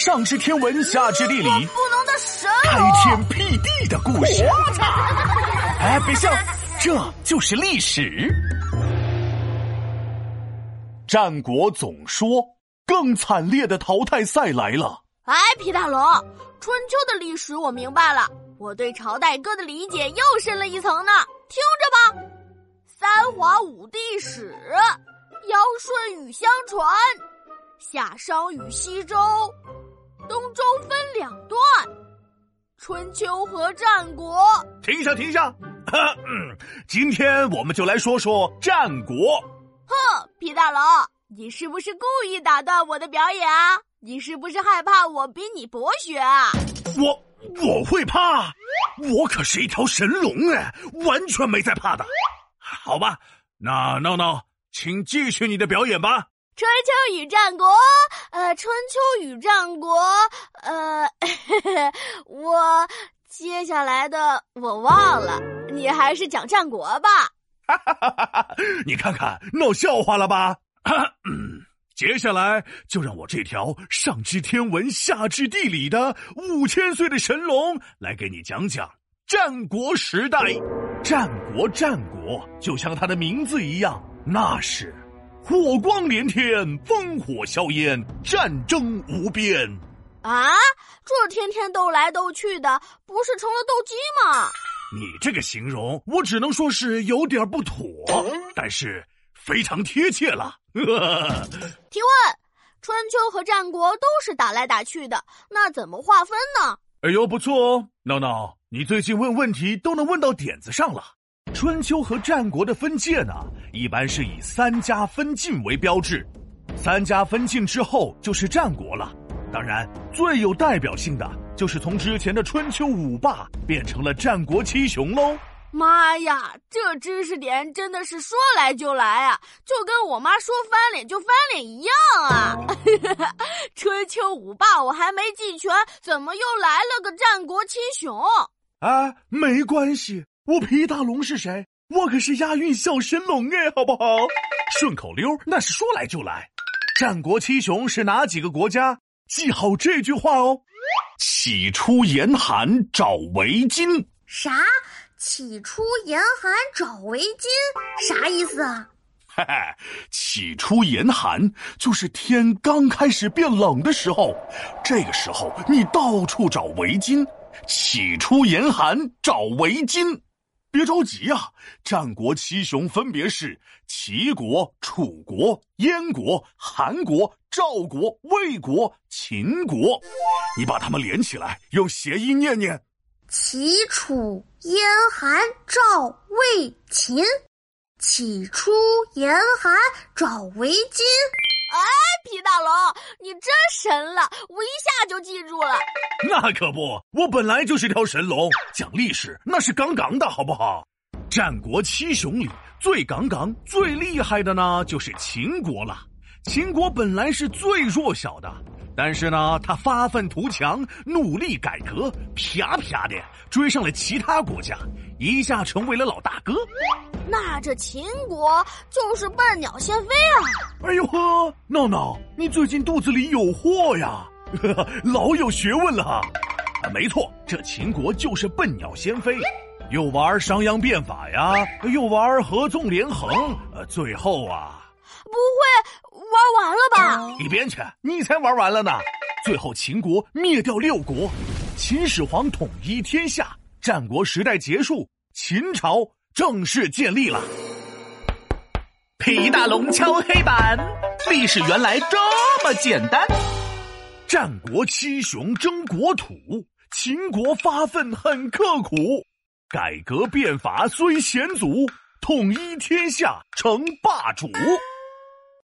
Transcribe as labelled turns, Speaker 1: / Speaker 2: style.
Speaker 1: 上知天文，下知地理，
Speaker 2: 不能的神
Speaker 1: 开天辟地的故事。哎，别笑，这就是历史。战国总说，更惨烈的淘汰赛来了。
Speaker 2: 哎，皮大龙，春秋的历史我明白了，我对朝代歌的理解又深了一层呢。听着吧，三皇五帝始，尧舜禹相传，夏商与西周。东周分两段，春秋和战国。
Speaker 1: 停下，停下！嗯 今天我们就来说说战国。
Speaker 2: 哼，皮大龙，你是不是故意打断我的表演啊？你是不是害怕我比你博学啊？
Speaker 1: 我我会怕？我可是一条神龙哎，完全没在怕的。好吧，那闹闹，请继续你的表演吧。
Speaker 2: 春秋与战国，呃，春秋与战国，呃，我接下来的我忘了，你还是讲战国吧。
Speaker 1: 哈哈哈哈哈！你看看闹笑话了吧？接下来就让我这条上知天文下知地理的五千岁的神龙来给你讲讲战国时代。战国，战国，就像它的名字一样，那是。火光连天，烽火硝烟，战争无边。
Speaker 2: 啊，这天天斗来斗去的，不是成了斗鸡吗？
Speaker 1: 你这个形容，我只能说是有点不妥，但是非常贴切了。提
Speaker 2: 问：春秋和战国都是打来打去的，那怎么划分呢？
Speaker 1: 哎呦，不错哦，闹闹，你最近问问题都能问到点子上了。春秋和战国的分界呢，一般是以三家分晋为标志，三家分晋之后就是战国了。当然，最有代表性的就是从之前的春秋五霸变成了战国七雄喽。
Speaker 2: 妈呀，这知识点真的是说来就来啊，就跟我妈说翻脸就翻脸一样啊！春秋五霸我还没记全，怎么又来了个战国七雄？
Speaker 1: 啊，没关系。我皮大龙是谁？我可是押韵小神龙哎，好不好？顺口溜那是说来就来。战国七雄是哪几个国家？记好这句话哦。起初严寒找围巾。
Speaker 2: 啥？起初严寒找围巾？啥意思啊？
Speaker 1: 嘿嘿，起初严寒就是天刚开始变冷的时候，这个时候你到处找围巾。起初严寒找围巾。别着急呀，战国七雄分别是齐国、楚国、燕国、韩国、赵国、魏国、秦国。你把它们连起来，用谐音念念：
Speaker 2: 齐、楚、燕、韩、赵、魏、秦。起初严寒找围巾。哎，皮大龙，你真神了，我一下就记住了。
Speaker 1: 那可不，我本来就是条神龙，讲历史那是杠杠的，好不好？战国七雄里最杠杠、最厉害的呢，就是秦国了。秦国本来是最弱小的，但是呢，他发愤图强，努力改革，啪啪的追上了其他国家，一下成为了老大哥。
Speaker 2: 那这秦国就是笨鸟先飞啊！
Speaker 1: 哎呦呵，闹闹，你最近肚子里有货呀？老有学问了哈！没错，这秦国就是笨鸟先飞，又玩商鞅变法呀，又玩合纵连横，呃，最后啊，
Speaker 2: 不会玩完了吧？
Speaker 1: 一边去，你才玩完了呢！最后秦国灭掉六国，秦始皇统一天下，战国时代结束，秦朝正式建立了。皮大龙敲黑板，历史原来这么简单。战国七雄争国土，秦国发奋很刻苦，改革变法虽险阻，统一天下成霸主。